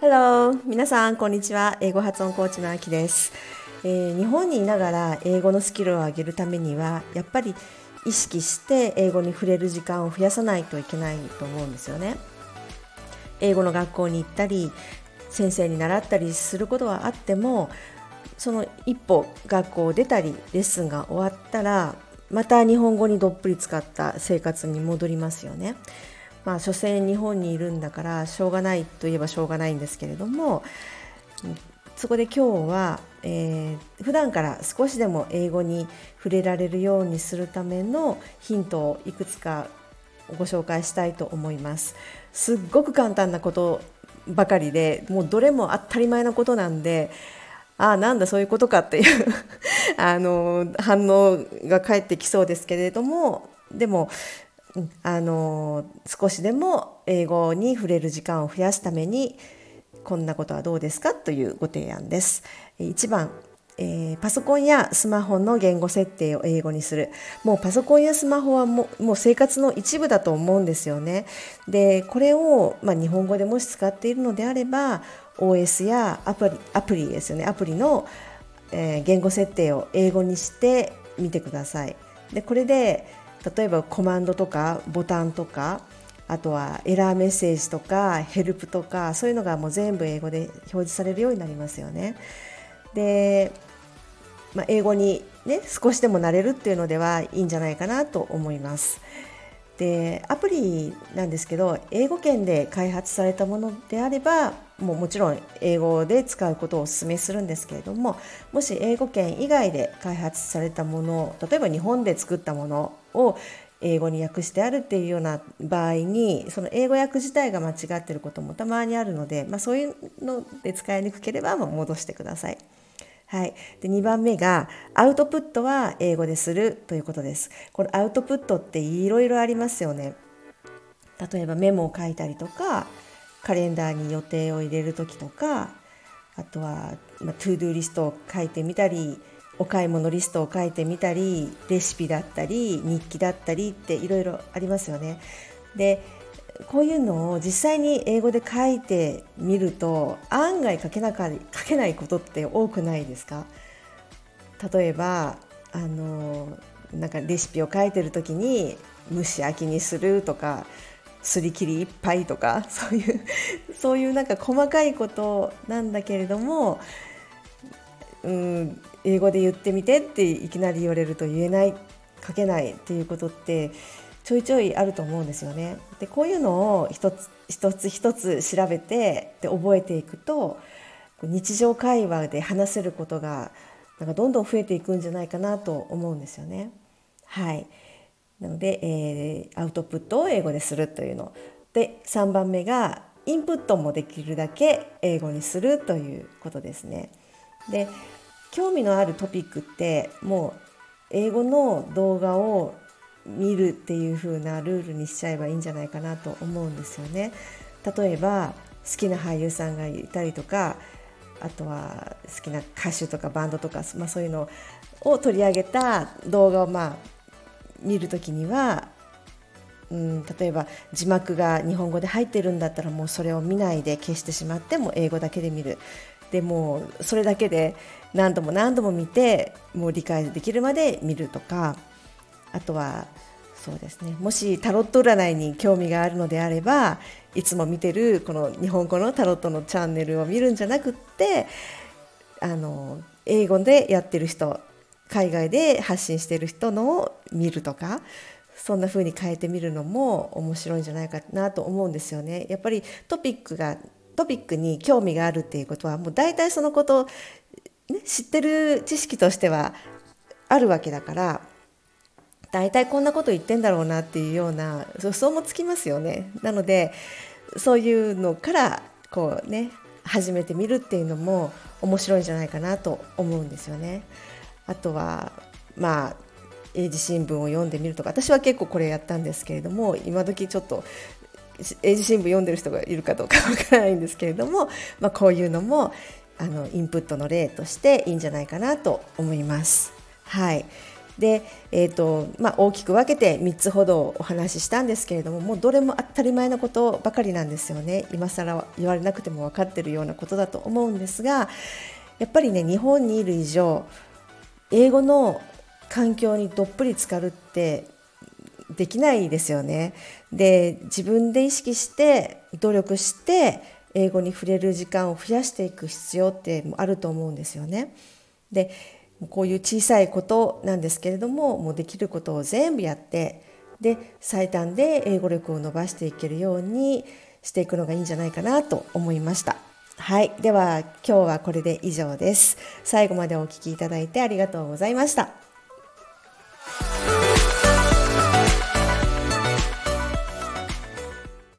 Hello! 皆さん、こんにちは。英語発音コーチのあきです、えー、日本にいながら英語のスキルを上げるためには、やっぱり意識して英語に触れる時間を増やさないといけないと思うんですよね。英語の学校に行ったり、先生に習ったりすることはあっても、その一歩学校を出たりレッスンが終わったらまた日本語にどっぷり使った生活に戻りますよね。まあ所詮日本にいるんだからしょうがないといえばしょうがないんですけれどもそこで今日は、えー、普段から少しでも英語に触れられるようにするためのヒントをいくつかご紹介したいと思います。すっごく簡単なことばかりでもうどれも当たり前なことなんでああなんだそういうことかっていう あの反応が返ってきそうですけれどもでもあの少しでも英語に触れる時間を増やすためにこんなことはどうですかというご提案です。1番えー、パソコンやスマホの言語設定を英語にするもうパソコンやスマホはももう生活の一部だと思うんですよねでこれを、まあ、日本語でもし使っているのであれば OS やアプリアプリですよねアプリの、えー、言語設定を英語にしてみてくださいでこれで例えばコマンドとかボタンとかあとはエラーメッセージとかヘルプとかそういうのがもう全部英語で表示されるようになりますよね。で、まあ、英語にね少しでもなれるっていうのではいいんじゃないかなと思います。でアプリなんですけど英語圏で開発されたものであればもうもちろん英語で使うことをお勧めするんですけれどももし英語圏以外で開発されたもの例えば日本で作ったものを英語に訳してあるっていうような場合にその英語訳自体が間違ってることもたまにあるので、まあ、そういうので使いにくければ戻してください。はい、で2番目がアウトプットは英語でするということです。このアウトプットっていろいろありますよね。例えばメモを書いたりとかカレンダーに予定を入れる時とかあとは、まあ、 ToDoリストを書いてみたりお買い物リストを書いてみたりレシピだったり日記だったりっていろいろありますよね。でこういうのを実際に英語で書いてみると案外書けなか書けないことって多くないですか？例えばあのなんかレシピを書いてる時に蒸し焼きにするとかすり切りいっぱいとか そういうそういうなんか細かいことなんだけれども、うん、英語で言ってみてっていきなり言われると言えない書けないっていうことってちょいちょいあると思うんですよね。でこういうのを一つ一つ一つ調べてで覚えていくと日常会話で話せることがなんかどんどん増えていくんじゃないかなと思うんですよね。はいなので、えー、アウトプットを英語でするというので3番目がインプットもできるだけ英語にするということですね。で興味のあるトピックってもう英語の動画を見るっていう風なルールにしちゃえばいいんじゃないかなと思うんですよね。例えば好きな俳優さんがいたりとかあとは好きな歌手とかバンドとか、まあ、そういうのを取り上げた動画をまあ見る時には、うん、例えば字幕が日本語で入ってるんだったらもうそれを見ないで消してしまっても英語だけで見るでもそれだけで何度も何度も見てもう理解できるまで見るとかあとはそうですねもしタロット占いに興味があるのであればいつも見てるこの日本語のタロットのチャンネルを見るんじゃなくってあの英語でやってる人海外で発信してる人のを見るとかそんな風に変えてみるのも面白いんじゃないかなと思うんですよね。やっぱりトピックがトピックに興味があるっていうことはもう大体そのこと、ね、知ってる知識としてはあるわけだから大体こんなこと言ってんだろうなっていうような予想もつきますよね。なのでそういうのからこうね始めてみるっていうのも面白いんじゃないかなと思うんですよね。あとはまあ英字新聞を読んでみるとか私は結構これやったんですけれども今時ちょっと英字新聞読んでる人がいるかどうかわからないんですけれども、まあ、こういうのもあのインプットの例としていいんじゃないかなと思います。はいで、えーとまあ、大きく分けて3つほどお話ししたんですけれどももうどれも当たり前のことばかりなんですよね今更言われなくても分かってるようなことだと思うんですがやっぱりね日本にいる以上英語の環境にどっぷり浸かるってできないですよね。で自分で意識して努力して英語に触れる時間を増やしていく必要ってあると思うんですよね。でこういう小さいことなんですけれどももうできることを全部やってで最短で英語力を伸ばしていけるようにしていくのがいいんじゃないかなと思いました。はい。では今日はこれで以上です。最後までお聴きいただいてありがとうございました。